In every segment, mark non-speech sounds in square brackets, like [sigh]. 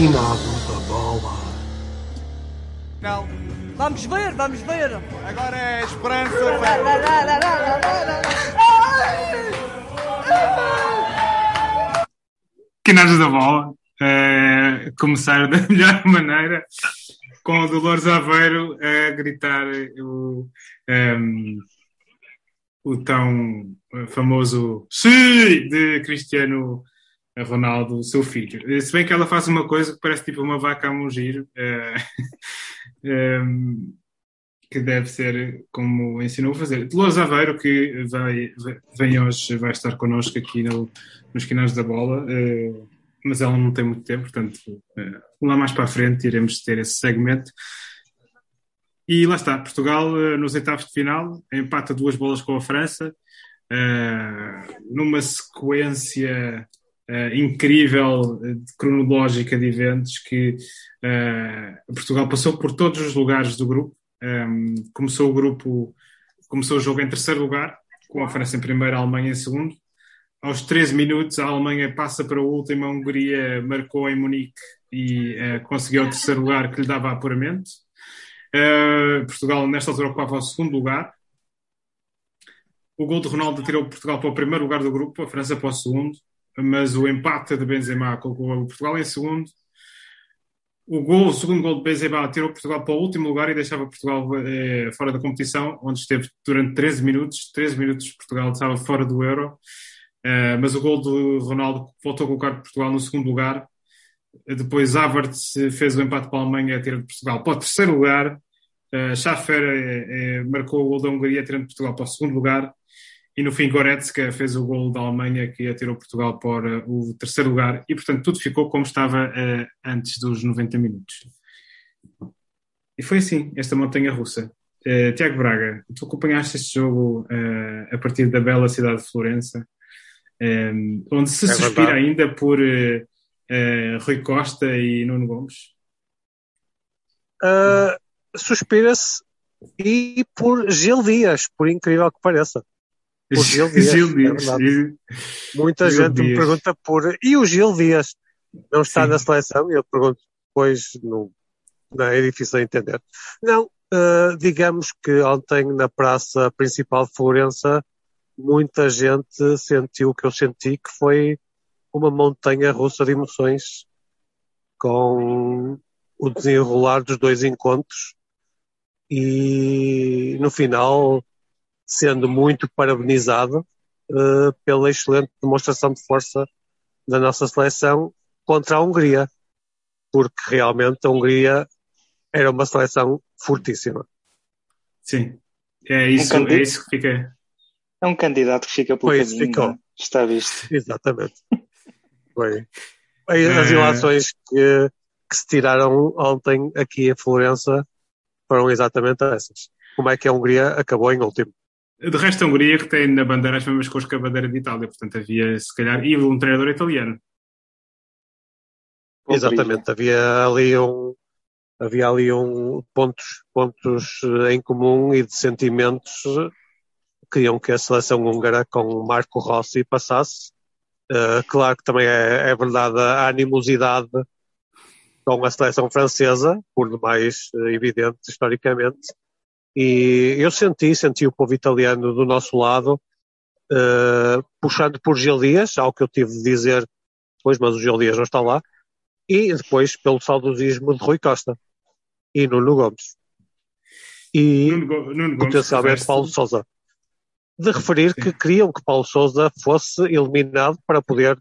Finados da bola. Não. Vamos ver, vamos ver. Agora é esperança. Quinados da bola. Uh, começar da [laughs] melhor maneira com o Dolores Aveiro a gritar o, um, o tão famoso Sim! de Cristiano Ronaldo, seu filho. Se bem que ela faz uma coisa que parece tipo uma vaca a mugir, uh, um, [laughs] que deve ser como ensinou a fazer. Dolores Aveiro, que vai, vem hoje, vai estar connosco aqui no, nos Quinais da Bola. Uh, mas ela não tem muito tempo, portanto, uh, lá mais para a frente iremos ter esse segmento. E lá está, Portugal nos oitavos de final, empata duas bolas com a França, numa sequência incrível, cronológica de eventos, que Portugal passou por todos os lugares do grupo. Um, começou o grupo, começou o jogo em terceiro lugar, com a França em primeiro, a Alemanha em segundo aos 13 minutos, a Alemanha passa para o último, a Hungria marcou em Munique e uh, conseguiu o terceiro lugar que lhe dava apuramento. Uh, Portugal, nesta altura, ocupava o segundo lugar. O gol de Ronaldo tirou Portugal para o primeiro lugar do grupo, a França para o segundo, mas o empate de Benzema colocou Portugal em segundo. O, gol, o segundo gol de Benzema tirou Portugal para o último lugar e deixava Portugal eh, fora da competição, onde esteve durante 13 minutos. 13 minutos Portugal estava fora do Euro. Uh, mas o gol do Ronaldo voltou a colocar Portugal no segundo lugar. Depois Havertz fez o empate para a Alemanha, tirando Portugal para o terceiro lugar. Uh, Schaffer uh, marcou o gol da Hungria, tirando Portugal para o segundo lugar. E no fim, Goretzka fez o gol da Alemanha, que atirou Portugal para o terceiro lugar. E, portanto, tudo ficou como estava antes dos 90 minutos. E foi assim, esta montanha russa. Tiago Braga, tu acompanhaste este jogo a partir da bela cidade de Florença um, onde se é suspira verdade. ainda por uh, uh, Rui Costa e Nuno Gomes? Uh, Suspira-se e por Gil Dias, por incrível que pareça. Por Gil Dias. Gil Dias. É Muita Gil gente Dias. me pergunta por. E o Gil Dias não está Sim. na seleção? E eu pergunto, pois não, não é difícil de entender. Não, uh, digamos que ontem na praça principal de Florença muita gente sentiu o que eu senti, que foi uma montanha russa de emoções com o desenrolar dos dois encontros e no final sendo muito parabenizado uh, pela excelente demonstração de força da nossa seleção contra a Hungria, porque realmente a Hungria era uma seleção fortíssima. Sim, é isso, é isso que fica é um candidato que fica pelo pois, caminho. Ficou. Está visto. [laughs] Exatamente. Foi. As ilações que, que se tiraram ontem aqui em Florença foram exatamente essas. Como é que a Hungria acabou em último? De resto, a Hungria que tem na bandeira as mesmas cores que a bandeira de Itália, portanto havia, se calhar, e um treinador italiano. Exatamente, havia ali um havia ali um pontos pontos em comum e de sentimentos queriam que a seleção húngara com Marco Rossi passasse. Uh, claro que também é, é, verdade a animosidade com a seleção francesa, por demais evidente historicamente. E eu senti, senti o povo italiano do nosso lado, uh, puxando por Gil Dias, ao que eu tive de dizer depois, mas o Gil Dias não está lá, e depois pelo saudosismo de Rui Costa e Nuno Gomes. E Nuno, Nuno potencialmente Paulo Sousa de referir que queriam que Paulo Souza fosse eliminado para poder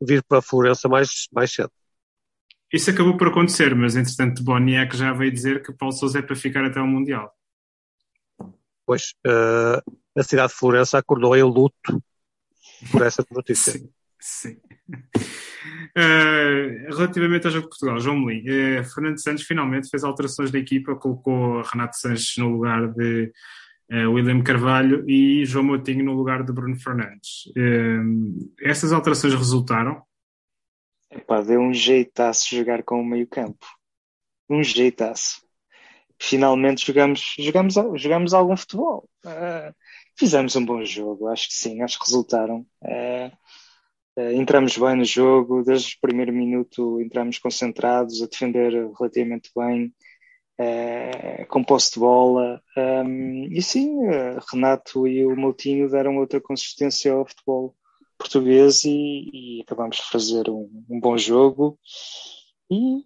vir para a Florença mais, mais cedo. Isso acabou por acontecer, mas entretanto Boniek já veio dizer que Paulo Souza é para ficar até o Mundial. Pois, uh, a cidade de Florença acordou em luto por essa notícia. Sim, sim. Uh, [laughs] relativamente ao jogo de Portugal, João Melim, uh, Fernando Santos finalmente fez alterações da equipa, colocou Renato Sanches no lugar de uh, William Carvalho e João Moutinho no lugar de Bruno Fernandes. Uh, essas alterações resultaram? Epá, deu um jeitaço jogar com o meio campo. Um jeitaço. Finalmente jogamos, jogamos, jogamos algum futebol. Uh, fizemos um bom jogo, acho que sim, acho que resultaram. Uh, Uh, entramos bem no jogo, desde o primeiro minuto entramos concentrados, a defender relativamente bem, com posse de bola. Um, e sim, Renato e o Moutinho deram outra consistência ao futebol português e, e acabamos de fazer um, um, bom jogo e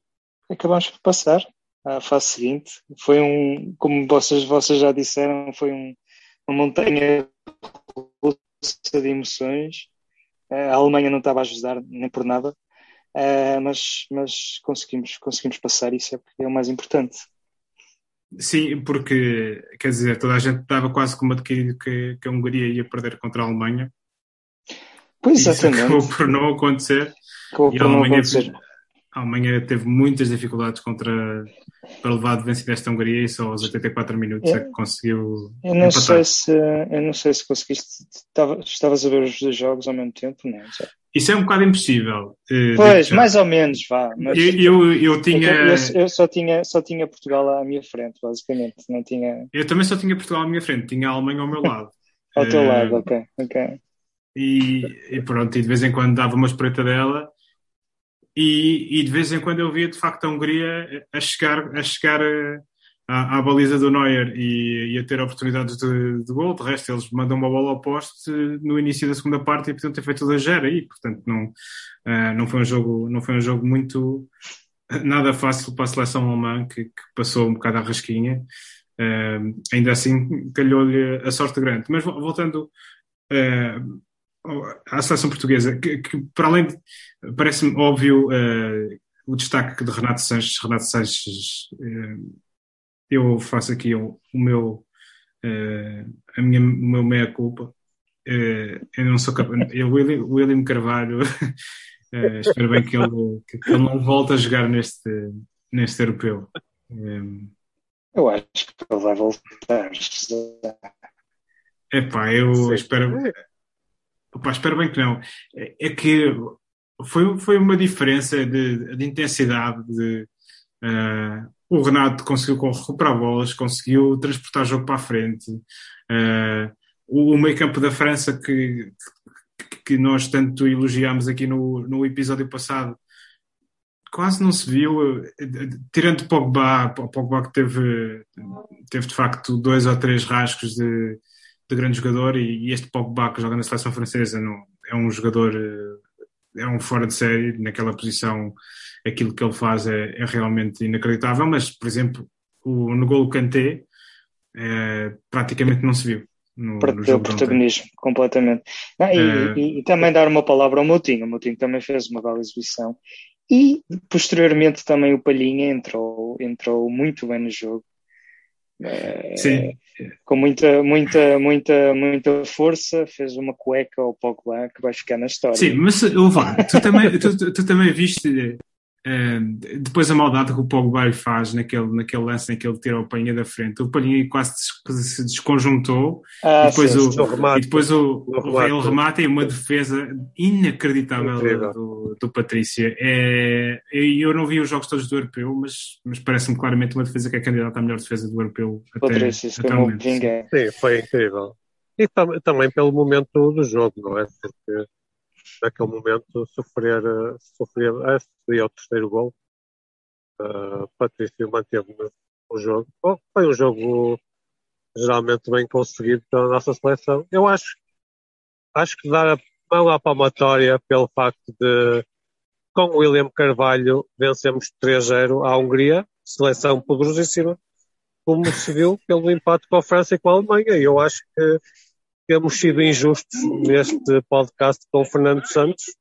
acabamos por passar à fase seguinte. Foi um, como vocês, vocês já disseram, foi um, uma montanha russa de emoções. A Alemanha não estava a ajudar nem por nada, mas, mas conseguimos, conseguimos passar, isso é, é o mais importante. Sim, porque, quer dizer, toda a gente estava quase como adquirido que, que a Hungria ia perder contra a Alemanha. Pois, exatamente. Isso acabou por não acontecer. Acabou por a Alemanha, não acontecer. A Alemanha teve muitas dificuldades contra, para levar de vencida esta Hungria e só aos 84 minutos é, é que conseguiu eu não empatar. sei se Eu não sei se conseguiste... Estava, estavas a ver os dois jogos ao mesmo tempo, não sei. Isso é um bocado impossível. Uh, pois, mais ou menos, vá. Eu, eu, eu tinha. Eu, eu, só tinha. Só tinha Portugal à minha frente, basicamente. Não tinha. Eu também só tinha Portugal à minha frente, tinha a Alemanha ao meu lado. [laughs] ao teu uh, lado, ok, ok. E, e, pronto, e de vez em quando dava uma espreita dela. E, e, de vez em quando eu via de facto a Hungria a chegar, a chegar eh, à, à baliza do Neuer e, e, a ter oportunidades de, de gol. De resto, eles mandam uma bola ao poste no início da segunda parte e podiam ter feito 2 0 aí. Portanto, não, uh, não, foi um jogo, não foi um jogo muito nada fácil para a seleção alemã que, que passou um bocado à rasquinha. Uh, ainda assim, calhou-lhe a sorte grande. Mas voltando uh, à seleção portuguesa, que, que para além de, parece-me óbvio o destaque de Renato Sanches. Renato Sanches eu faço aqui o, o meu, uh, a minha, o meu meia-culpa. Uh, eu não sou capaz. Eu, William, William Carvalho, uh, [laughs] espero bem que ele, que ele não volte a jogar neste, neste europeu. Um, eu acho que ele vai voltar. Epá, eu espero. Opa, espero bem que não. É, que foi, foi uma diferença de, de intensidade de, uh, o Renato conseguiu recuperar bolas, conseguiu transportar o jogo para a frente. Uh, o, meio campo da França que, que nós tanto elogiámos aqui no, no episódio passado quase não se viu, tirando Pogba, Pogba que teve, teve de facto dois ou três rasgos de, de grande jogador e, este Pogba que joga na seleção francesa não, é um jogador, é um fora de série naquela posição aquilo que ele faz é, é realmente inacreditável, mas, por exemplo, o, no gol Kanté é, praticamente não se viu. No, Perdeu o protagonismo completamente. Não, e, é... e, e, também dar uma palavra ao Moutinho. O Moutinho também fez uma bela exibição. E posteriormente também o Palhinha entrou, entrou muito bem no jogo. É, Sim. Com muita, muita, muita, muita força, fez uma cueca ao Pogba que vai ficar na história. Sim, mas tu também, tu, tu, tu também viste Uh, depois a maldade que o Pogba faz naquele, naquele lance em que ele tira o Palhinha da frente, o Palhinha quase se desconjuntou ah, e depois, sim, o, remate, e depois o, o, ele remata em uma defesa inacreditável do, do Patrícia. É, eu não vi os jogos todos do Europeu, mas, mas parece-me claramente uma defesa que é candidata à melhor defesa do Europeu. Patrícia, até, até momento, sim. sim, foi incrível. E tam também pelo momento do jogo, não é? Porque naquele momento sofrer, sofrer esse seria o terceiro gol. Uh, Patrício manteve o jogo. Foi um jogo geralmente bem conseguido pela nossa seleção. Eu acho, acho que dar a mão à palmatória pelo facto de, com William Carvalho, vencemos 3-0 à Hungria, seleção poderosíssima, como se viu pelo empate com a França e com a Alemanha. Eu acho que temos sido injustos neste podcast com o Fernando Santos,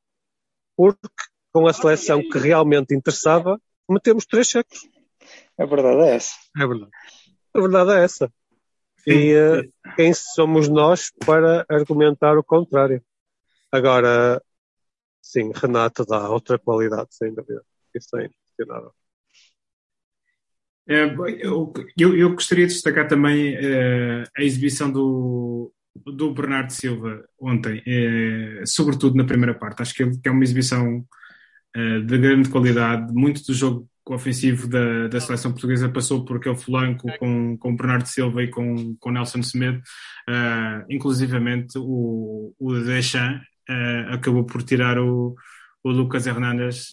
porque com a seleção que realmente interessava, metemos três cheques. A verdade é essa. É verdade. A verdade é essa. E uh, quem somos nós para argumentar o contrário? Agora, sim, Renato dá outra qualidade, sem dúvida. Isso é inquestionável. É, eu, eu, eu, gostaria de destacar também uh, a exibição do, do Bernardo Silva ontem, é, sobretudo na primeira parte. Acho que, ele, que é uma exibição é, de grande qualidade. Muito do jogo ofensivo da, da seleção portuguesa passou por aquele flanco com, com Bernardo Silva e com, com Nelson Semedo. Uh, inclusivamente o, o Deschamps acabou por tirar o, o Lucas Hernandes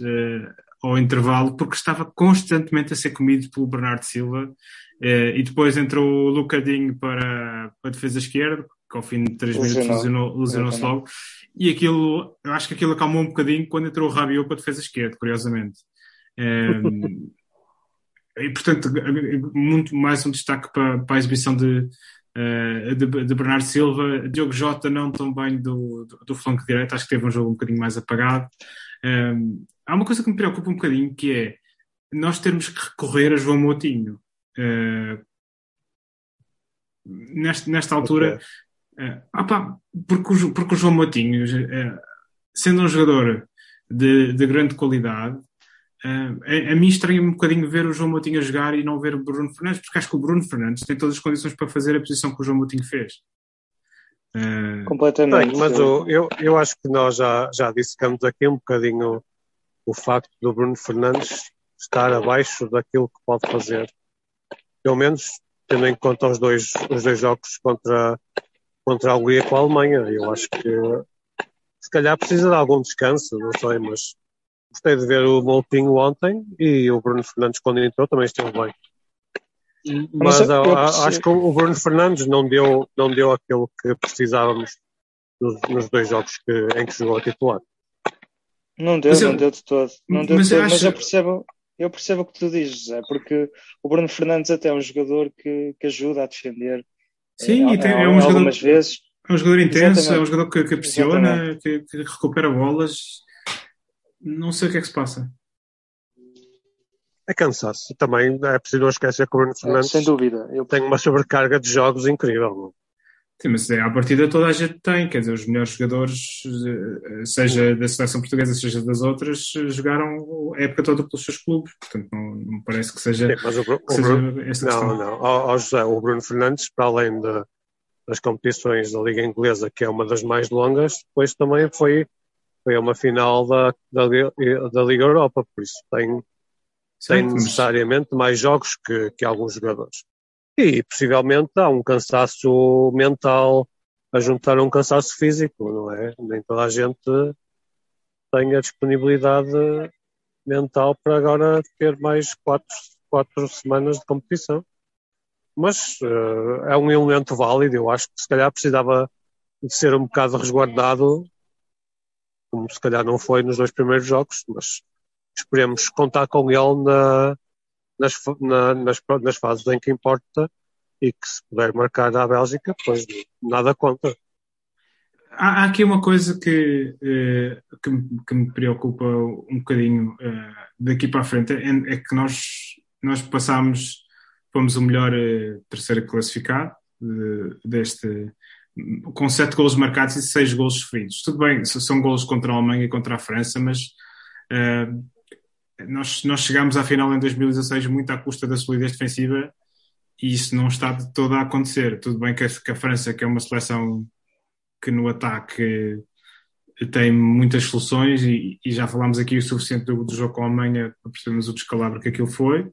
ao intervalo, porque estava constantemente a ser comido pelo Bernardo Silva. e depois entrou o Lucadinho para, para a defesa esquerda, que ao fim de 3 minutos lesionou-se lesionou logo. E aquilo, eu acho que aquilo acalmou um bocadinho quando entrou o Rabiot para a defesa esquerda, curiosamente. Um, [laughs] e portanto, muito mais um destaque para, para a exibição de, uh, de, de, Bernardo Silva. Diogo Jota não tão bem do, do, do, flanco direito, acho que teve um jogo um bocadinho mais apagado. Um, há uma coisa que me preocupa um bocadinho que é nós termos que recorrer a João Moutinho. Uh, nesta, nesta altura, uh, opa, porque, o, porque o João Moutinho, uh, sendo um jogador de, de grande qualidade, Uh, a, a, mim estranha-me um bocadinho ver o João Moutinho a jogar e não ver o Bruno Fernandes, porque acho que o Bruno Fernandes tem todas as condições para fazer a posição que o João Moutinho fez. Uh, Completamente. Bem, mas o, eu, eu acho que nós já, já dissecamos aqui um bocadinho o facto do Bruno Fernandes estar abaixo daquilo que pode fazer. Pelo menos tendo em conta os dois, os dois jogos contra, contra a Hungria com a Alemanha. Eu acho que se calhar precisa de algum descanso, não sei, mas Gostei de ver o Moutinho ontem e o Bruno Fernandes, quando entrou, também esteve bem. Mas, Mas eu, acho que o Bruno Fernandes não deu, não deu aquilo que precisávamos nos, nos dois jogos que, em que jogou a titular. Não deu, não deu de todo. Não deu mas, de todo, eu mas eu percebo, eu percebo o que tu dizes, é porque o Bruno Fernandes até é um jogador que, que ajuda a defender. Sim, é, tem, é um jogador, vezes. É um jogador intenso, Exatamente. é um jogador que, que pressiona, que, que, recupera bolas não sei o que é que se passa. É cansaço. Também é preciso não esquecer que o Bruno Fernandes é, sem dúvida. Eu... tem uma sobrecarga de jogos incrível. Sim, mas é, à partida toda a gente tem, quer dizer, os melhores jogadores, eh, seja da seleção portuguesa, seja das outras, jogaram a época toda pelos seus clubes, portanto não, não parece que seja, Sim, mas o, Bruno, seja Bruno, esta não, questão. Não, não, José, o Bruno Fernandes, para além de, das competições da Liga Inglesa, que é uma das mais longas, depois também foi foi uma final da, da, da Liga Europa, por isso tem, tem necessariamente mais jogos que, que alguns jogadores. E possivelmente há um cansaço mental a juntar a um cansaço físico, não é? Nem toda a gente tem a disponibilidade mental para agora ter mais quatro, quatro semanas de competição. Mas uh, é um elemento válido, eu acho que se calhar precisava de ser um bocado resguardado como se calhar não foi nos dois primeiros jogos, mas esperemos contar com ele na, nas, na, nas, nas fases em que importa e que se puder marcar à Bélgica, pois nada conta. Há, há aqui uma coisa que, eh, que, que, me preocupa um bocadinho eh, daqui para a frente, é, é, que nós, nós passámos, fomos o melhor eh, terceiro classificado deste, com sete golos marcados e seis golos sofridos. Tudo bem, são golos contra a Alemanha e contra a França, mas uh, nós, nós chegámos à final em 2016 muito à custa da solidez defensiva e isso não está de todo a acontecer. Tudo bem que a, França, que é uma seleção que no ataque tem muitas soluções e, e já falámos aqui o suficiente do, do, jogo com a Alemanha para percebermos o descalabro que aquilo foi,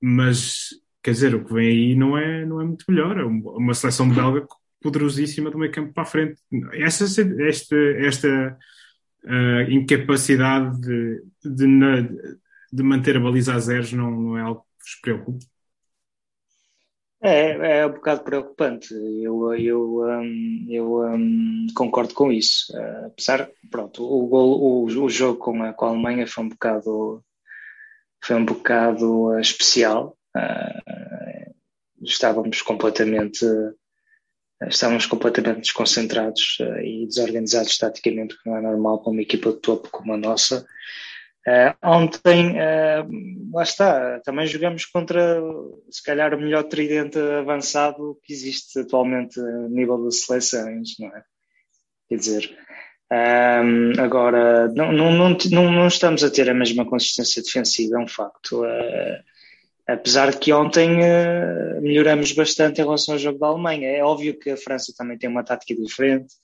mas quer dizer, o que vem aí não é, não é muito melhor. É uma seleção belga poderosíssima do meio campo para a frente. Essa, esta, esta uh, incapacidade de, de, de, manter a baliza a zeros não, não é algo que vos preocupe? É, é um bocado preocupante. Eu, eu, um, eu um, concordo com isso. Uh, apesar, pronto, o, o, o jogo com a, com a Alemanha foi um bocado, foi um bocado uh, especial. Uh, estávamos completamente estávamos completamente desconcentrados uh, e desorganizados taticamente, que não é normal para uma equipa de topo como a nossa. Uh, ontem, uh, lá está, também jogamos contra, se calhar, o melhor tridente avançado que existe atualmente a nível das seleções, não é? Quer dizer, um, agora, não, não, não, não, estamos a ter a mesma consistência defensiva, é um facto. Uh, Apesar de que ontem uh, melhoramos bastante em relação ao jogo da Alemanha. É óbvio que a França também tem uma tática diferente,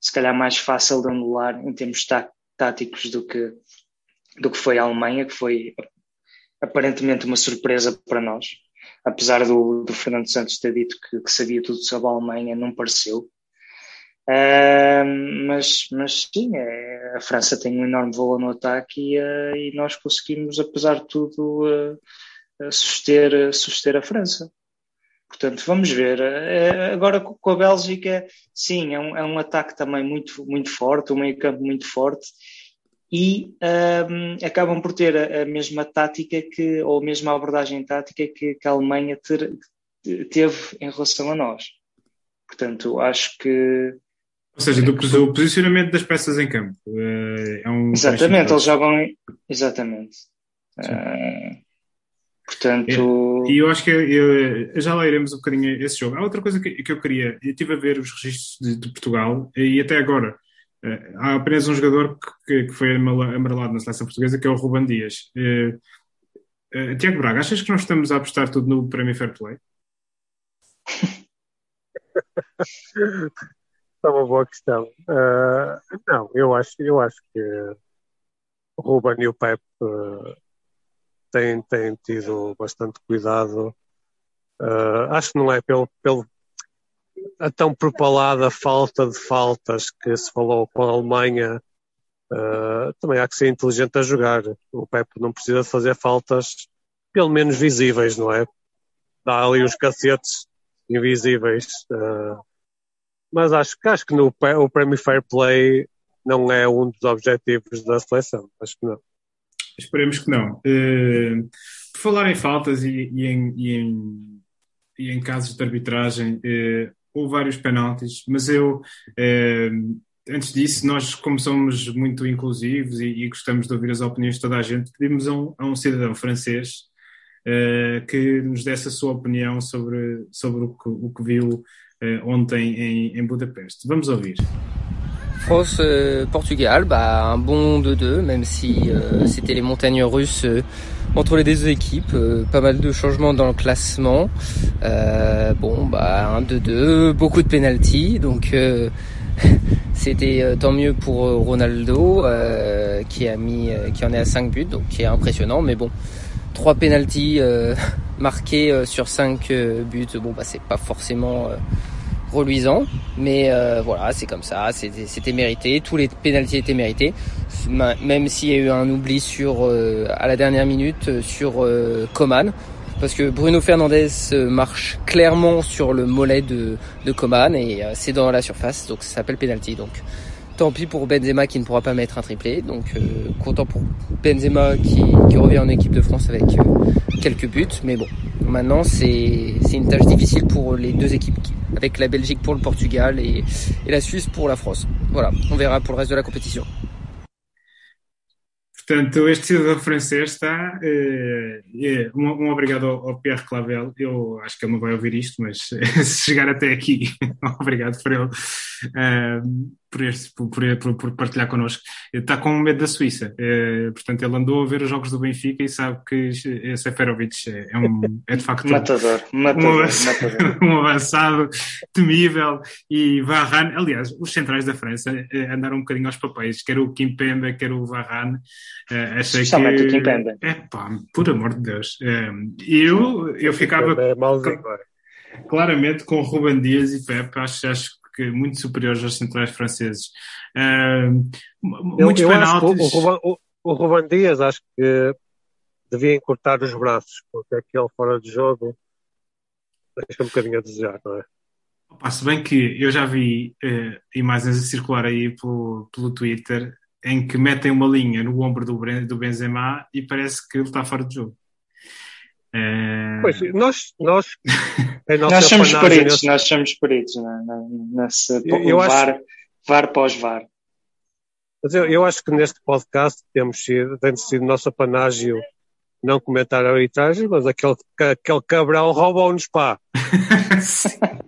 se calhar mais fácil de anular em termos tá táticos do que, do que foi a Alemanha, que foi aparentemente uma surpresa para nós. Apesar do, do Fernando Santos ter dito que, que, sabia tudo sobre a Alemanha, não pareceu. Uh, mas, mas sim, é, a França tem um enorme valor no ataque e, uh, e nós conseguimos, apesar de tudo, uh, suster, suster a França. Portanto, vamos ver. agora com a Bélgica, sim, é um, é um ataque também muito, muito forte, um meio-campo muito forte e um, acabam por ter a, a, mesma tática que, ou a mesma abordagem tática que, que a Alemanha ter, teve em relação a nós. Portanto, acho que. Ou seja, do, do posicionamento das peças em campo. Eh, é um exatamente, eles jogam. Exatamente. Uh, portanto. É, e eu acho que eu, já lá iremos um bocadinho esse jogo. Há outra coisa que, que eu queria. Eu estive a ver os registros de, de Portugal e até agora. Uh, há apenas um jogador que, que, foi amarelado na seleção portuguesa, que é o Ruban Dias. Uh, uh, Tiago Braga, achas que nós estamos a apostar tudo no Prémio Fair Play? é [laughs] uma boa questão. Uh, não, eu acho, eu acho que o Ruben e o Pep uh, têm, têm tido bastante cuidado. Uh, acho que não é pelo, pelo a tão propalada falta de faltas que se falou com a Alemanha. Uh, também há que ser inteligente a jogar. O Pep não precisa fazer faltas, pelo menos visíveis, não é? Dá ali os cacetes invisíveis. Uh, mas acho, acho que no, o Prémio Fair Play não é um dos objetivos da seleção. Acho que não. Esperemos que não. Uh, por falar em faltas e, e, em, e, em, e em, casos de arbitragem, uh, houve vários penaltis, mas eu, uh, antes disso, nós, como somos muito inclusivos e, gostamos de ouvir as opiniões de toda a gente, pedimos a um, a um cidadão francês que nos desse a sua opinião sobre, sobre o, que, o que viu ontem em, em Budapeste. Vamos ouvir. France-Portugal, bah, un bon 2-2, même si euh, c'était les montagnes russes euh, entre les deux équipes. Euh, pas mal de changements dans le classement. Euh, bon, bah, un 2-2, beaucoup de pénalty, donc [laughs] c'était tant mieux pour Ronaldo qui a mis, qui en est à 5 buts, donc qui est impressionnant. Mais bon, 3 pénalty marqués sur 5 buts, bon, bah, c'est pas forcément reluisant. Mais euh, voilà, c'est comme ça, c'était mérité. Tous les pénalties étaient mérités. Même s'il y a eu un oubli sur euh, à la dernière minute euh, sur Coman. Parce que Bruno Fernandez marche clairement sur le mollet de, de Coman et c'est dans la surface, donc ça s'appelle penalty. Donc tant pis pour Benzema qui ne pourra pas mettre un triplé. Donc content pour Benzema qui, revient en équipe de France avec quelques buts. Mais bon, maintenant c'est une tâche difficile pour les deux équipes avec la Belgique pour le Portugal et, et la Suisse pour la France. Voilà, on verra pour le reste de la compétition. Portanto, este cidadão francês está. Eh, um, um, obrigado ao, ao, Pierre Clavel. Eu acho que ele não vai ouvir isto, mas [laughs] se chegar até aqui, [laughs] obrigado por ele. Eh, por, este, por, por, por, partilhar connosco. Está com medo da Suíça. É, portanto, ele andou a ver os jogos do Benfica e sabe que Seferovic é, é, um, é de facto matador, matador, um, avançado, [laughs] um avançado temível e Varane. Aliás, os centrais da França é, andaram um bocadinho aos papéis, quer o Kimpembe, quer o Varane. É, achei que. o Kimpembe. É pá, por amor de Deus. É, eu, eu ficava. É claramente com Ruben Dias e Pepe, acho, acho que muito superiores aos centrais franceses. Uh, muitos eu, eu penaltis. O, o, o Ruben Dias acho que devia encurtar os braços, porque aquele fora de jogo deixa um bocadinho a desejar, não é? Opa, se bem que eu já vi uh, imagens a circular aí pelo, pelo Twitter em que metem uma linha no ombro do, do Benzema e parece que ele está fora de jogo. É... Pois, nós, nós, [laughs] nós somos peritos, nesse... nós somos peritos né? nesse eu VAR, acho... VAR pós-VAR. Mas eu, eu acho que neste podcast temos sido, tem sido nosso panágio não comentar a arbitragem, mas aquele, aquele Cabral roubou-nos pá. [laughs]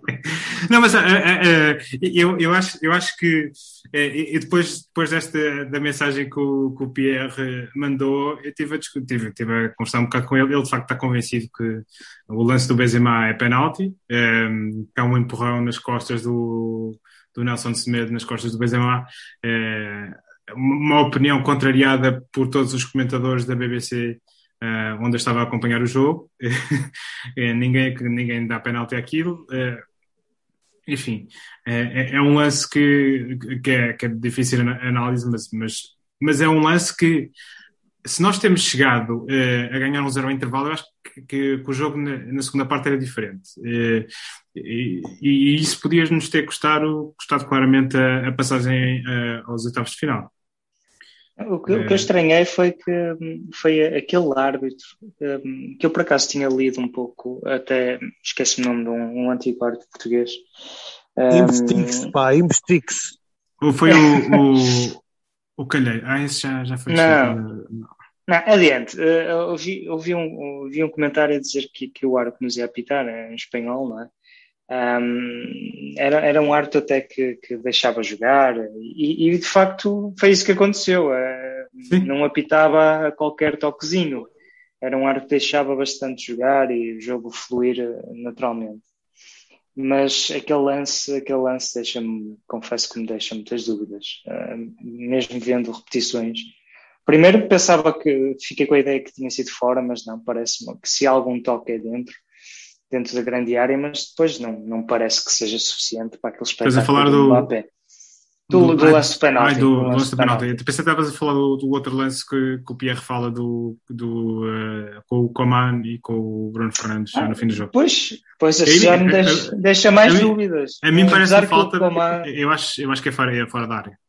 Não, mas uh, uh, eu, eu, acho, eu acho que e depois, depois desta da mensagem que o, que o Pierre mandou, eu tive a discutir, tive, tive a conversar um bocado com ele. Ele de facto está convencido que o lance do Benzema é penalti, um, que há um empurrão nas costas do, do Nelson Semedo, nas costas do Benzema. uma opinião contrariada por todos os comentadores da BBC Uh, onde eu estava a acompanhar o jogo. [laughs] ninguém, ninguém dá penalti àquilo. Uh, enfim, é, é um lance que, que, é, que é difícil a análise, mas, mas, mas é um lance que se nós temos chegado uh, a ganhar um zero ao intervalo, eu acho que, que, que o jogo na, na, segunda parte era diferente. Uh, e, e, isso podia-nos ter custado, custado claramente a, a passagem uh, aos oitavos de final. O que, o que, eu estranhei foi que foi aquele árbitro um, que eu por acaso tinha lido um pouco, até esqueci o nome de um, um antigo árbitro português. Um, pá, Investix. Foi o, o, o Calheiro. Ah, esse já, já foi. Não, não. não adiante. Uh, ouvi, ouvi, um, ouvi um comentário a dizer que, que o árbitro nos ia apitar em espanhol, não é? Um, era, era um árbitro até que, que deixava jogar e, e, de facto foi isso que aconteceu. Uh, não apitava a qualquer toquezinho. Era um árbitro que deixava bastante jogar e o jogo fluir eh, naturalmente. Mas aquele lance, aquele lance deixa-me, confesso que me deixa muitas dúvidas, uh, mesmo vendo repetições. Primeiro pensava que fiquei com a ideia que tinha sido fora, mas não, parece-me que se algum toque é dentro, dentro da grande área, mas depois não, não parece que seja suficiente para aquele espetáculo Estás a falar. Do, do, do lance penalti. Ai, do, do lance penalti. Eu pensei que estavas a falar do, do outro lance que, que o Pierre fala do, do, uh, com o Coman e com o Bruno Fernandes ah, no fim do jogo. Pois, pois assim já me deixa, deixa mais a mim, dúvidas. A mim parece que falta. Coman... Eu, acho, eu acho que é fora, é fora da área.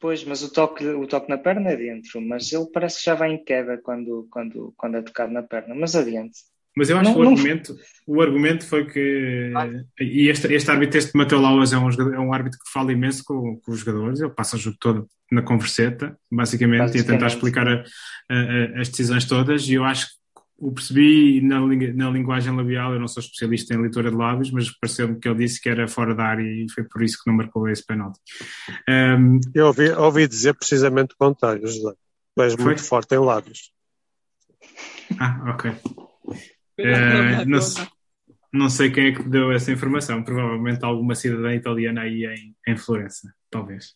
Pois, mas o toque, o toque na perna é dentro, mas ele parece que já vai em queda quando, quando, quando é tocado na perna, mas adiante. Mas eu acho não, que o argumento, não... o argumento foi que. Ah. E este, este árbitro, este Mateu Lauas, é um, é um árbitro que fala imenso com, com os jogadores, ele passa o jogo todo na converseta, basicamente, basicamente. e a tentar explicar a, a, as decisões todas. E eu acho que o percebi na, na linguagem labial. Eu não sou especialista em leitura de lábios, mas pareceu-me que ele disse que era fora da área e foi por isso que não marcou esse penalti. Um, eu ouvi, ouvi dizer precisamente o contrário, José. Tu és muito forte em lábios. Ah, ok. Uh, não, não, sei quem é que deu essa informação, provavelmente alguma cidadã italiana aí em, em Florença, talvez.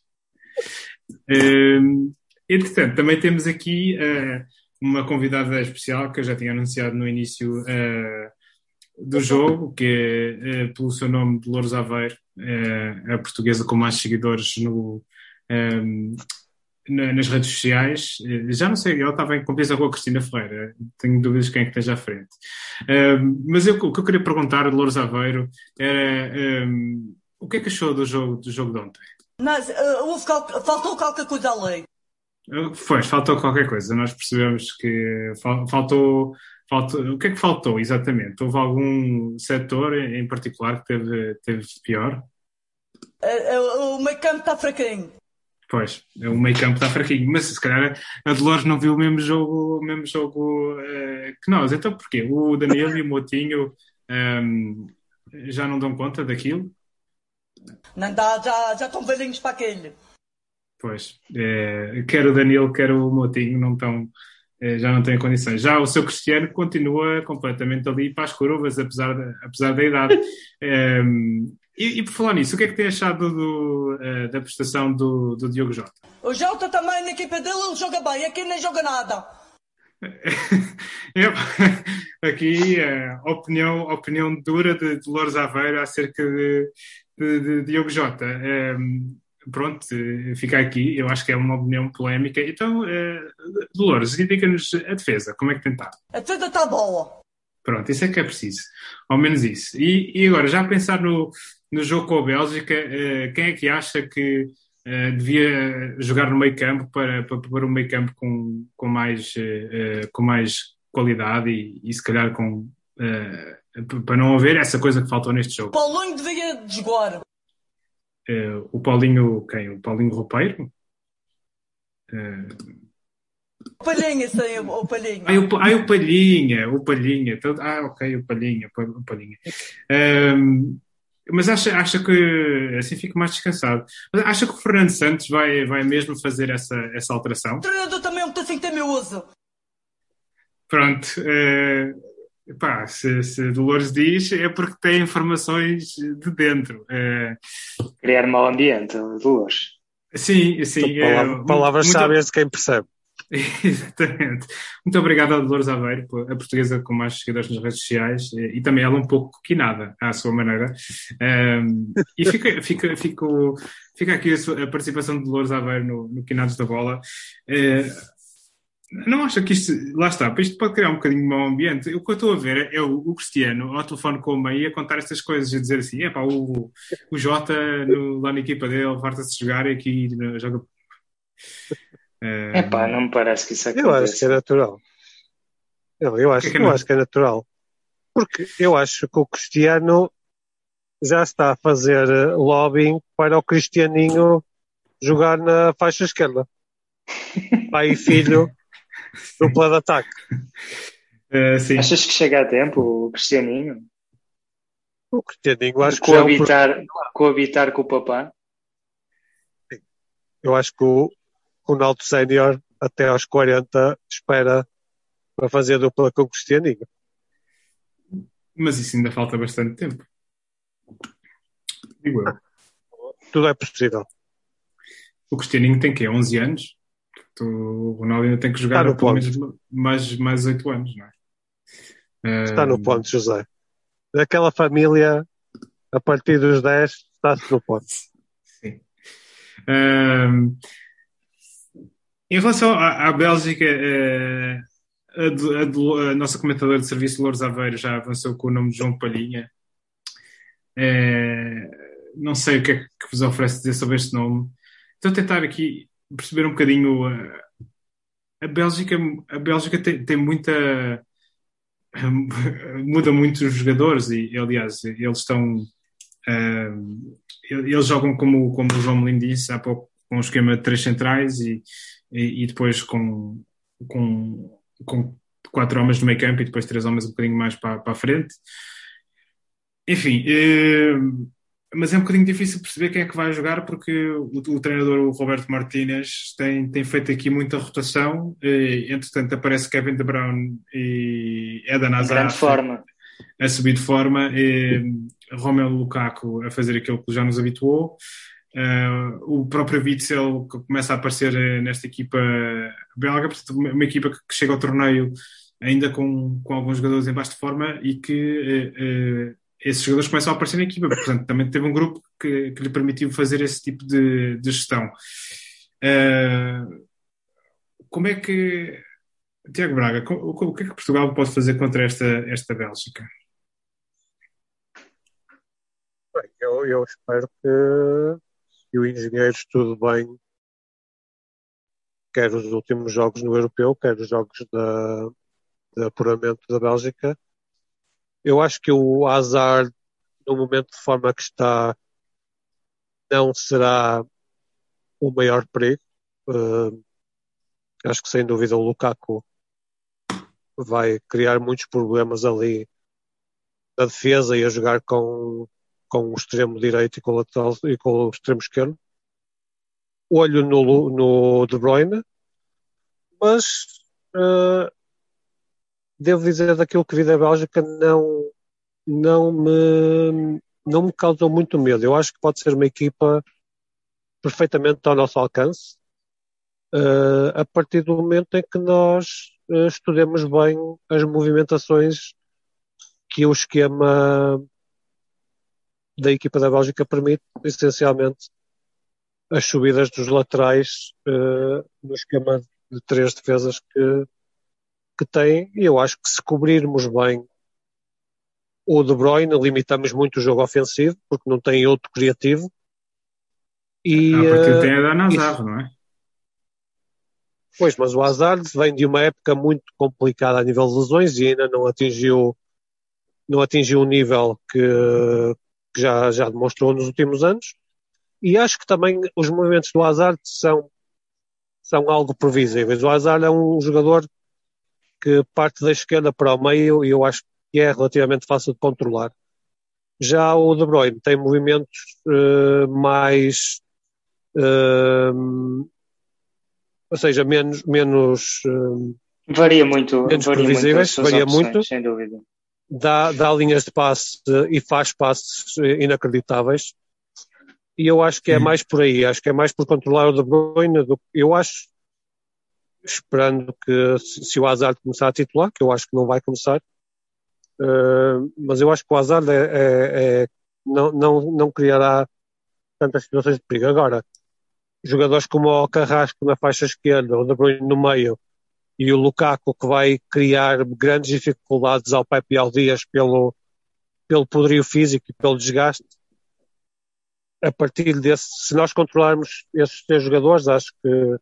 Uh, entretanto, também temos aqui uh, uma convidada especial que eu já tinha anunciado no início do jogo, que é, pelo seu nome, Dolores Aveiro, a portuguesa com mais seguidores no, nas redes sociais, eh, já não sei, ela estava em competição com a Cristina Ferreira, tenho dúvidas quem é que esteja à frente. Um, mas eu, o que eu queria perguntar a Louros Aveiro era um, o que é que achou do jogo, do jogo de ontem? Mas uh, faltou qualquer coisa à lei. Foi, faltou qualquer coisa. Nós percebemos que faltou, faltou. O que é que faltou exatamente? Houve algum setor em particular que teve, teve pior? Uh, o meio campo está fraquinho. Pois, o meio campo está fraquinho, mas se calhar a Dolores não viu o mesmo jogo, o mesmo jogo uh, que nós. Então porquê? O Daniel e o Motinho um, ehm, já não dão conta daquilo? Não dá, já, já estão velhinhos para aquele. Pois, é, quer o Daniel, quer o Motinho não estão, é, já não têm condições. Já o seu Cristiano continua completamente ali para as curvas, apesar, de, apesar da idade. É, [laughs] E, e, por falar nisso, o que é que tem achado do, uh, da prestação do, do Diogo Jota? O Jota também, na equipa dele, ele joga bem, aqui nem joga nada. [laughs] Aqui, uh, opinião, opinião dura de Dolores Aveiro acerca de, de, de Diogo Jota. Um, ehm, pronto, fica aqui, eu acho que é uma opinião polémica. Então, uh, Dolores, indica-nos a defesa, como é que tem estado? A defesa está boa. Pronto, isso é que é preciso. Ao menos isso. E, e agora, já a pensar no, no jogo com a Bélgica, uh, quem é que acha que uh, devia jogar no meio campo para, para pôr um meio campo com, com, mais, uh, com mais qualidade e, e se calhar com para não haver essa coisa que faltou neste jogo? Paulinho devia jogar. o Paulinho, quem? O Paulinho Roupeiro? O Palhinha, sim, o Palhinha. Ai, o, ai, o Palhinha, o Palhinha. Ah, ok, o Palhinha, o Palhinha. Um, mas acha, acha que assim fico mais descansado. Mas acha que o Fernando Santos vai, vai mesmo fazer essa, essa alteração? O treinador também é muito assim temeroso. Pronto. Uh, pá, se, se, Dolores diz, é porque tem informações de dentro. Uh, Criar mau ambiente, Dolores. Sim, sim. Palavra, é, palavras muito, sábias de quem percebe. [laughs] Exatamente. Muito obrigado a Dolores Aveiro, a portuguesa com mais seguidores nas redes sociais, e também ela um pouco coquinada, à sua maneira. Um, e fica, fica, fica, fica aqui a, sua, a, participação de Dolores Aveiro no, no Quinados da Bola. Uh, não acha que isto, lá está, isto pode criar um bocadinho de mau ambiente. O que eu estou a ver é o, o Cristiano ao telefone com o meio a contar estas coisas e a dizer assim: é pá, o, o Jota no, lá na equipa dele farta-se jogar e aqui joga é pá, não me parece que isso aconteça. Eu acho que é natural. Eu, eu, acho, que é que eu acho que é natural. Porque eu acho que o Cristiano já está a fazer eh, lobbying para o Cristianinho jogar na faixa esquerda. [laughs] Pai e filho dupla de ataque. Uh, Achas que chega a tempo o Cristianinho? O Cristianinho acho que coabitar, é um... coabitar com o papá? Eu acho que o, Ronaldo Sénior até aos 40 espera para fazer dupla com o Cristianinho. Mas isso ainda falta bastante tempo. Digo eu. Tudo é possível. O Cristianinho tem que 11 anos? O Ronaldo ainda tem que jogar pelo menos mais, mais 8 anos, não é? Está no ponto, José. Daquela família, a partir dos 10, está-se no ponto. [laughs] Sim. Um, em relação à, à Bélgica, eh, a, a, a, nossa comentadora de serviço, Lourdes Aveiro, já avançou com o nome de João Palhinha. Eh, não sei o que é que vos oferece dizer sobre este nome. Estou a tentar aqui perceber um bocadinho. a Bélgica, a Bélgica tem, tem muita. [laughs] muda muito os jogadores e, aliás, eles estão. Uh, eles jogam como, como o João Melim disse há pouco, com um esquema de três centrais e, e, e depois com, com, com quatro homens no meio campo e depois três homens um bocadinho mais para, para a frente. Enfim, eh, mas é um bocadinho difícil perceber quem é que vai jogar porque o, o treinador, o Roberto Martínez, tem, tem feito aqui muita rotação. E, entretanto, aparece Kevin De Bruyne e Eden Hazard a subir de forma. E, Romelu Lukaku a fazer aquilo que já nos habituou. Uh, o próprio Witzel começa a aparecer eh, nesta equipa belga, uma, equipa que chega ao torneio ainda com, com alguns jogadores em baixa de forma e que uh, uh, esses jogadores começam a aparecer na equipa. Portanto, também teve um grupo que, que lhe permitiu fazer esse tipo de, de gestão. como é que. Tiago Braga, o, que é que Portugal pode fazer contra esta, esta Bélgica? Eu, eu espero que e o engenheiro estude bem quer os últimos jogos no europeu, quer os jogos da, de apuramento da Bélgica. Eu acho que o Hazard, no momento de forma que está, não será o maior perigo. Uh, acho que sem dúvida o Lukaku vai criar muitos problemas ali na defesa e a jogar com com o extremo direito e com o lateral e com o extremo esquerdo. Olho no, no De Bruyne, mas uh, devo dizer daquilo que vi da Bélgica não, não, me, não me causou muito medo. Eu acho que pode ser uma equipa perfeitamente ao nosso alcance uh, a partir do momento em que nós uh, estudemos bem as movimentações que o esquema da equipa da Bélgica permite essencialmente as subidas dos laterais uh, no esquema de três defesas que, que tem. E eu acho que se cobrirmos bem o De Bruyne limitamos muito o jogo ofensivo porque não tem outro criativo. E a partir uh, tem a dar Hazard, não é? Pois, mas o Hazard vem de uma época muito complicada a nível de lesões e ainda não atingiu não atingiu o nível que, que já, já demonstrou nos últimos anos. E acho que também os movimentos do Hazard são, são algo previsíveis. O Hazard é um jogador que parte da esquerda para o meio e eu acho que é relativamente fácil de controlar. Já o De Bruyne tem movimentos uh, mais. Uh, ou seja, menos. menos uh, varia muito. Menos varia previsíveis, muito varia opções, muito. Sem dúvida dá, dá linhas de passe e faz passes inacreditáveis. E eu acho que é mais por aí, acho que é mais por controlar o De Bruyne. Do, eu acho, esperando que se, se o Hazard começar a titular, que eu acho que não vai começar, uh, mas eu acho que o Hazard é, é, é, não, não, não criará tantas situações de perigo. Agora, jogadores como o Carrasco na faixa esquerda, o De Bruyne no meio e o Lukaku que vai criar grandes dificuldades ao Pepe e ao Dias pelo, pelo poderio físico e pelo desgaste, a partir desse, se nós controlarmos esses três jogadores, acho que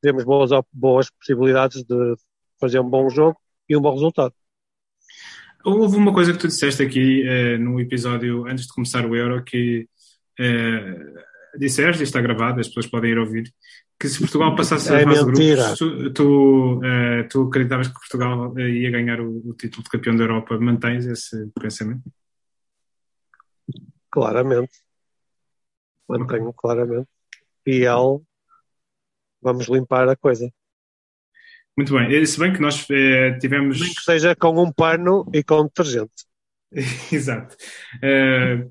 temos boas, boas possibilidades de fazer um bom jogo e um bom resultado. Houve uma coisa que tu disseste aqui eh, no episódio antes de começar o Euro que eh, disseste, está gravado, as pessoas podem ir ouvir, que se Portugal passasse é a fase mentira. de grupos, tu, tu, eh, tu acreditavas que Portugal eh, ia ganhar o, o título de campeão da Europa. Mantens esse pensamento? Claramente. Mantenho claramente. Fiel. Vamos limpar a coisa. Muito bem. Eh, Se bem que nós eh, tivemos. Nem que seja com um pano e com detergente. [laughs] Exato. Eh,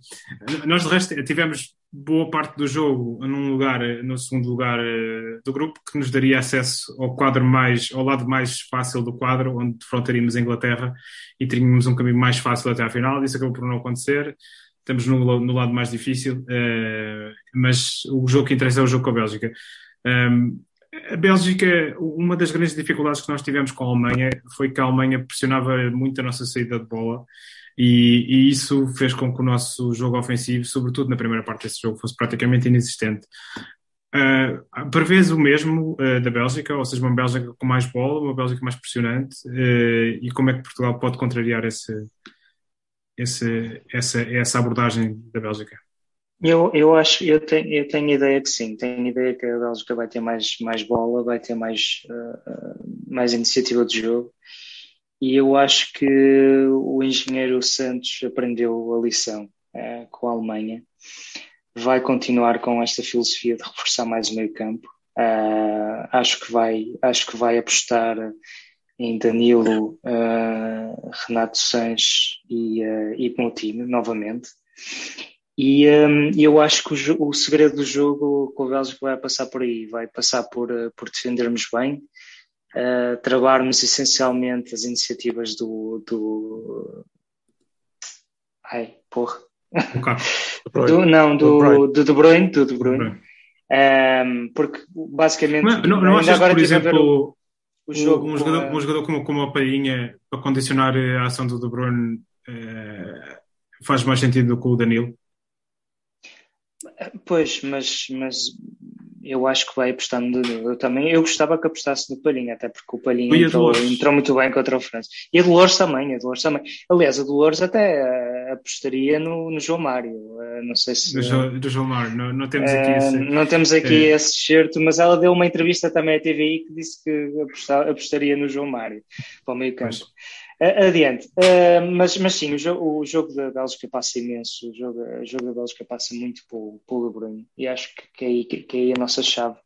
nós, de resto, tivemos boa parte do jogo num lugar, no segundo lugar eh, do grupo, que nos daria acesso ao quadro mais, ao lado mais fácil do quadro, onde defrontaríamos a Inglaterra e teríamos um caminho mais fácil até à final. Isso acabou por não acontecer. Estamos no, no lado mais difícil, eh, mas o jogo que interessa é o jogo com a Bélgica. Um, a Bélgica, uma das grandes dificuldades que nós tivemos com a Alemanha foi que a Alemanha pressionava muito a nossa saída de bola e, e, isso fez com que o nosso jogo ofensivo, sobretudo na primeira parte desse jogo, fosse praticamente inexistente. Uh, prevês o mesmo uh, da Bélgica, ou seja, uma Bélgica com mais bola, uma Bélgica mais pressionante, uh, e como é que Portugal pode contrariar esse, esse, essa, essa abordagem da Bélgica? Eu, eu acho, eu tenho, eu tenho ideia que sim, tenho ideia que a Bélgica vai ter mais, mais bola, vai ter mais, uh, mais iniciativa de jogo e eu acho que o engenheiro Santos aprendeu a lição uh, com a Alemanha, vai continuar com esta filosofia de reforçar mais o meio campo, uh, acho que vai, acho que vai apostar em Danilo, Renato Sanches e, e Moutinho novamente. E um, eu acho que o, o, segredo do jogo com a Bélgica vai passar por aí, vai passar por, uh, por defendermos bem, uh, trabalharmos essencialmente as iniciativas do. do... Ai, porra. [laughs] do, não, do, do De Bruyne, do De Bruyne. Um, porque basicamente. Mas, não, não achas agora por exemplo, o, o jogo um, jogador, a... um jogador como, como a Palhinha para condicionar a ação do De Bruyne uh, faz mais sentido do que o Danilo? Pois, mas, mas eu acho que vai apostando eu também. Eu gostava que apostasse no Palhinha, até porque o Palhinha entrou, entrou, muito bem contra o França. E a Dolores também, a Dolores também. Aliás, a Dolores até uh, apostaria no, no, João Mário. Uh, não sei se. Do, do João Mário, não, não temos aqui uh, esse. Não temos aqui esse certo, mas ela deu uma entrevista também à TVI que disse que apostaria no João Mário para o meio campo. Pois. Adiante. Uh, mas, mas sim, o jogo, o jogo da Bélgica passa imenso. O jogo, o jogo da Bélgica passa muito pelo, pelo De Bruyne. E acho que, que, é aí, que, que é aí a nossa chave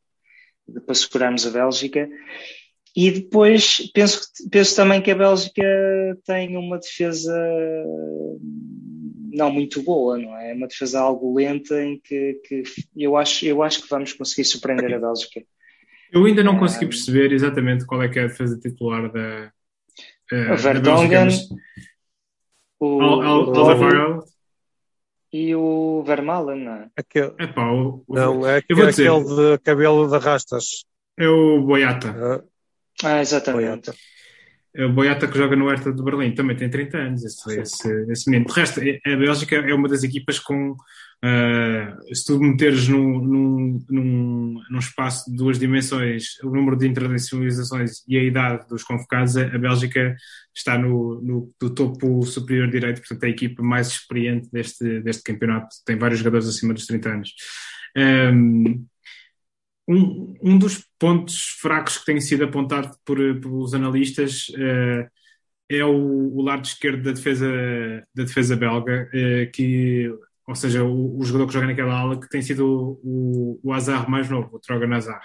de, para segurarmos a Bélgica. E depois penso, penso também que a Bélgica tem uma defesa não muito boa, não é? Uma defesa algo lenta em que, que eu, acho, eu acho que vamos conseguir surpreender a Bélgica. Eu ainda não consegui perceber exatamente qual é que é a defesa titular da, Uh, o Vertonghen, o, Alderweireld e o Vermaelen, não é? Aquele, Epá, o, o, não, é aquele, aquele de cabelo de rastas. É o Boiata. Ah, exatamente. Boiata. É o Boiata que joga no Hertha de Berlim, também tem 30 anos, esse, esse, esse menino. De resto, a Bélgica é uma das equipas com Uh, se tu meteres num, num, num, num, espaço de duas dimensões o número de internacionalizações e a idade dos convocados, a, Bélgica está no, no, no, topo superior direito, portanto, é a equipa mais experiente deste, deste campeonato. Tem vários jogadores acima dos 30 anos. Um, um dos pontos fracos que tem sido apontado por, pelos analistas uh, é o, o, lado esquerdo da defesa, da defesa belga, uh, que ou seja, o, o, jogador que joga naquela ala que tem sido o, o Azar mais novo, o Trogan Azar.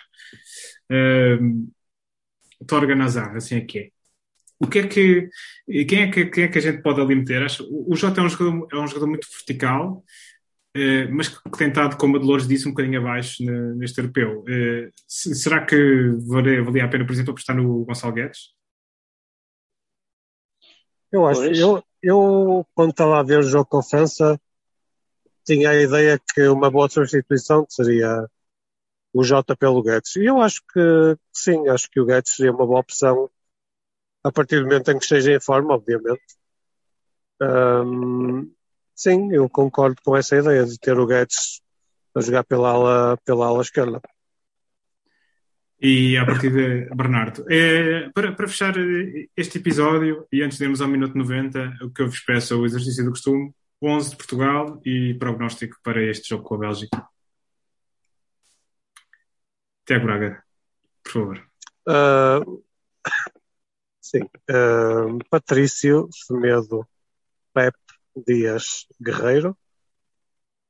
Um, Torgan Azar, assim é que é. O que é que quem é que, quem é que a gente pode ali meter? Acho, o, o Jota é um jogador, é um jogador muito vertical, eh, mas que tem estado, como a Dolores disse, um bocadinho abaixo ne- neste europeu. Eh, se- será que valia, valia a pena, por exemplo, apostar no Gonçalo Guedes? Eu acho, Pois. eu, eu quando estava a ver o jogo com a França, tinha a ideia que uma boa substituição seria o Jota pelo Guedes. E eu acho que sim, acho que o Guedes seria uma boa opção a partir do momento em que esteja em forma, obviamente. Ahm, sim, eu concordo com essa ideia de ter o Guedes a jogar pela ala, pela ala esquerda. E a partir de Bernardo. Eh, para, para fechar este episódio, e antes de irmos ao minuto 90, o que eu vos peço é o exercício do costume: 11 de Portugal e prognóstico para este jogo com a Bélgica. Tiago Braga, por favor. Ah, sim, ah, Patrício, Semedo, Pepe, Dias, Guerreiro,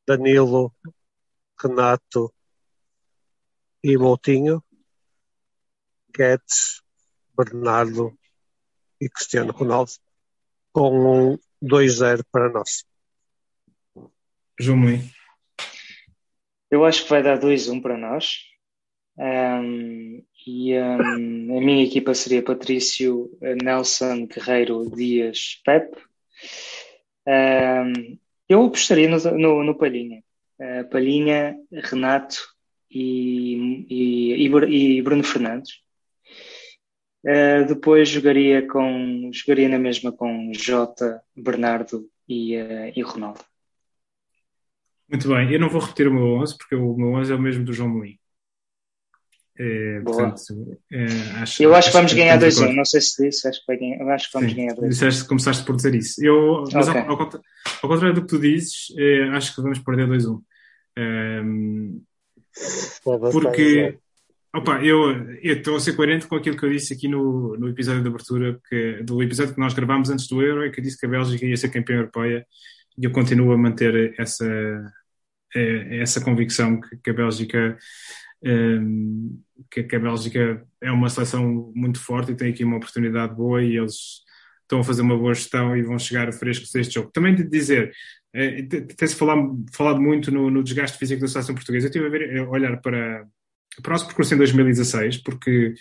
Danilo, Renato e Moutinho, Guedes, Bernardo e Cristiano Ronaldo, com um 2-0 para nós. Mourinho. Eu acho que vai dar 2-1 para nós. Um, e um, a minha equipa seria Patrício, Nelson, Guerreiro, Dias, Pepe. Um, eu apostaria no, no, no Palhinha. Uh, Palhinha, Renato e, e, e e Bruno Fernandes. Uh, depois jogaria com jogaria na mesma com Jota, Bernardo e, uh, e Ronaldo. Muito bem, eu não vou repetir o meu 11 porque o meu 11 é o mesmo do João Mourinho. Eh, Boa. portanto, eh, acho, Eu acho que vamos ganhar estamos de 2-1. acordo. Não sei se disse, acho que, vai ganhar, acho que vamos Sim, ganhar 2-1. disseste, começaste por dizer isso. Eu, mas Ok. ao, ao ao contrário do que tu dizes, eh, acho que vamos perder 2-1. Ehm, porque opa, eu estou a ser coerente com aquilo que eu disse aqui no, no episódio de abertura, que, do episódio que nós gravámos antes do Euro, é que eu disse que a Bélgica ia ser campeã europeia e eu continuo a manter essa, eh, essa convicção que, que a Bélgica ehm, que, a Bélgica é uma seleção muito forte e tem aqui uma oportunidade boa e eles estão a fazer uma boa gestão e vão chegar frescos a este jogo. Também de dizer, eh, te- tem-se falado, falado muito no, no desgaste físico da seleção portuguesa. Eu estive a, ver, a olhar para, para o nosso percurso em 2016, porque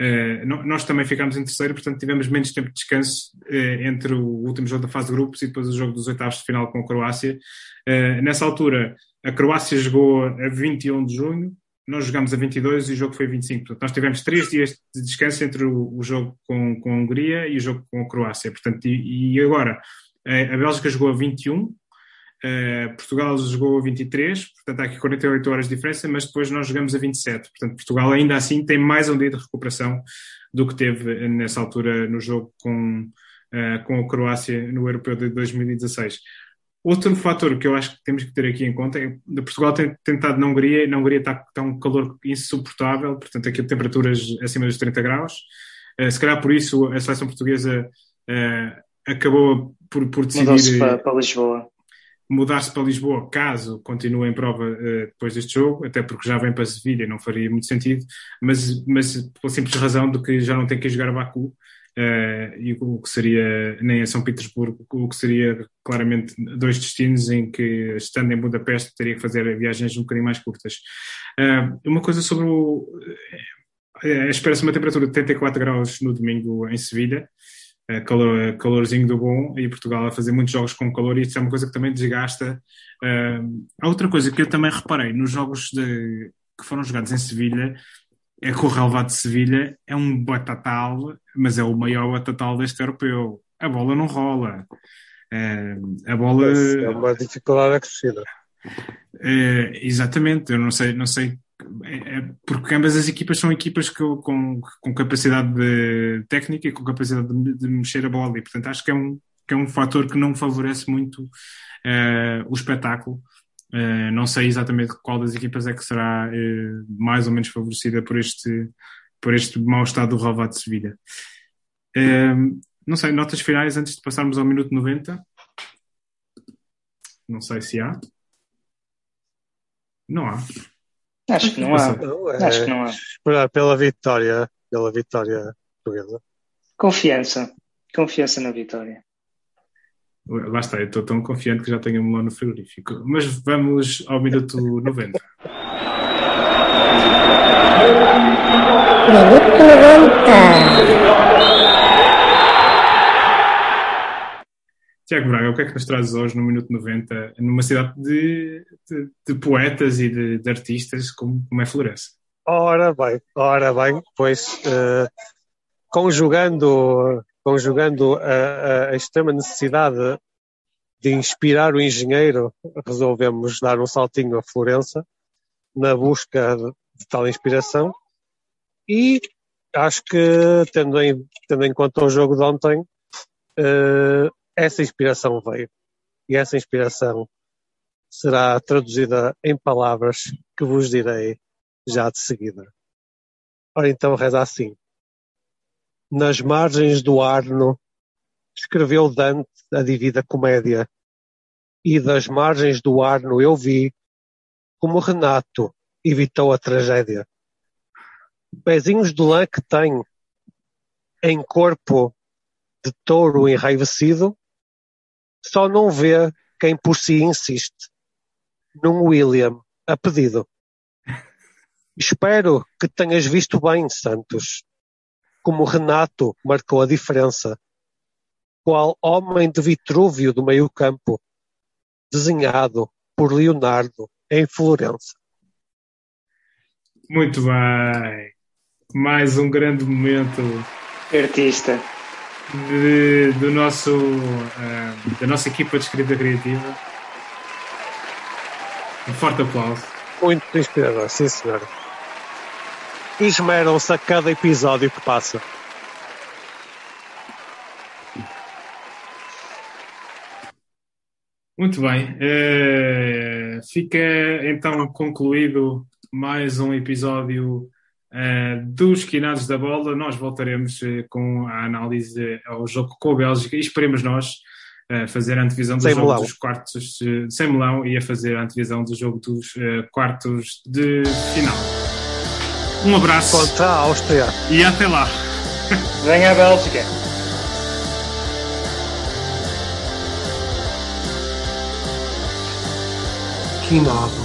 eh, nós também ficámos em terceiro, portanto tivemos menos tempo de descanso eh, entre o último jogo da fase de grupos e depois o jogo dos oitavos de final com a Croácia. Eh, nessa altura, a Croácia jogou a 21 de junho, nós jogámos a 22 e o jogo foi a 25. Portanto, nós tivemos três dias de descanso entre o, o jogo com, com a Hungria e o jogo com a Croácia. Portanto, e, e agora, a Bélgica jogou a 21, eh, Portugal jogou a 23, portanto há aqui 48 horas de diferença, mas depois nós jogamos a 27. Portanto, Portugal ainda assim tem mais um dia de recuperação do que teve nessa altura no jogo com, eh, com a Croácia no Europeu de 2016. Outro fator que eu acho que temos que ter aqui em conta é que Portugal tem tentado na Hungria e na Hungria está, está um calor insuportável, portanto aqui temperaturas acima dos 30 graus. Eh, se calhar por isso a seleção portuguesa eh, acabou por, por Mudou-se decidir para, para Lisboa. Mudar-se para Lisboa caso continue em prova eh, depois deste jogo, até porque já vem para Sevilha, não faria muito sentido, mas, mas pela simples razão de que já não tem que jogar Baku, eh, e o que seria, nem a São Petersburgo, o que seria claramente dois destinos em que, estando em Budapeste, teria que fazer viagens um bocadinho mais curtas. Eh, uma coisa sobre o. Espera-se uma temperatura de 74 graus no domingo em Sevilha, calor, calorzinho do bom, e Portugal a fazer muitos jogos com calor, e isso é uma coisa que também desgasta. Eh, a outra coisa que eu também reparei nos jogos de- que foram jogados em Sevilha é que o relevado de Sevilha é um batatal, mas é o maior batatal deste europeu. A bola não rola. Eh, a bola. É uma dificuldade acrescida. É, exatamente, eu não sei, não sei, porque ambas as equipas são equipas que, com, com capacidade de técnica e com capacidade de, de mexer a bola, e portanto acho que é um, que é um fator que não favorece muito eh, o espetáculo. Eh, não sei exatamente qual das equipas é que será eh, mais ou menos favorecida por este, por este mau estado do Ravat de Sevilha. Eh, não sei, notas finais antes de passarmos ao minuto 90? Não sei se há. Não há. Acho que não há. Não, é Acho que não há. esperar pela vitória, pela vitória portuguesa. Confiança. Confiança na vitória. Lá está, eu estou tão confiante que já tenho um melão no frigorífico. Mas vamos ao minuto 90. Minuto 90. Tiago Braga, o que é que nos trazes hoje no minuto 90, numa cidade de, de, de poetas e de, de artistas como, como é Florença? Ora bem, ora bem, pois eh, conjugando, conjugando a, a extrema necessidade de inspirar o engenheiro, resolvemos dar um saltinho a Florença na busca de, de tal inspiração e acho que, tendo em, tendo em conta o jogo de ontem, eh, essa inspiração veio. E essa inspiração será traduzida em palavras que vos direi já de seguida. Ora então reza assim. Nas margens do Arno escreveu Dante a Divina Comédia e das margens do Arno eu vi como Renato evitou a tragédia. Pezinhos de lã que tem em corpo de touro enraivecido, só não vê quem por si insiste num William a pedido. Espero que tenhas visto bem, Santos, como Renato marcou a diferença, qual homem de Vitrúvio do meio-campo, desenhado por Leonardo em Florença. Muito bem. Mais um grande momento Artista. De- do nosso, eh, da nossa equipa de escrita criativa. Um forte aplauso. Muito inspirador, sim senhor. Esmeram-se a cada episódio que passa. Muito bem. Eh, fica então concluído mais um episódio eh, dos Quinados da Bola. Nós voltaremos eh, com a análise ao jogo com a Bélgica e esperemos nós eh, fazer a antevisão do Sem jogo melão. dos quartos eh, sem melão e a fazer a antevisão do jogo dos eh, quartos de final. Um abraço Contra a Áustria. e até lá. [laughs] Venha a Bélgica. Quinado.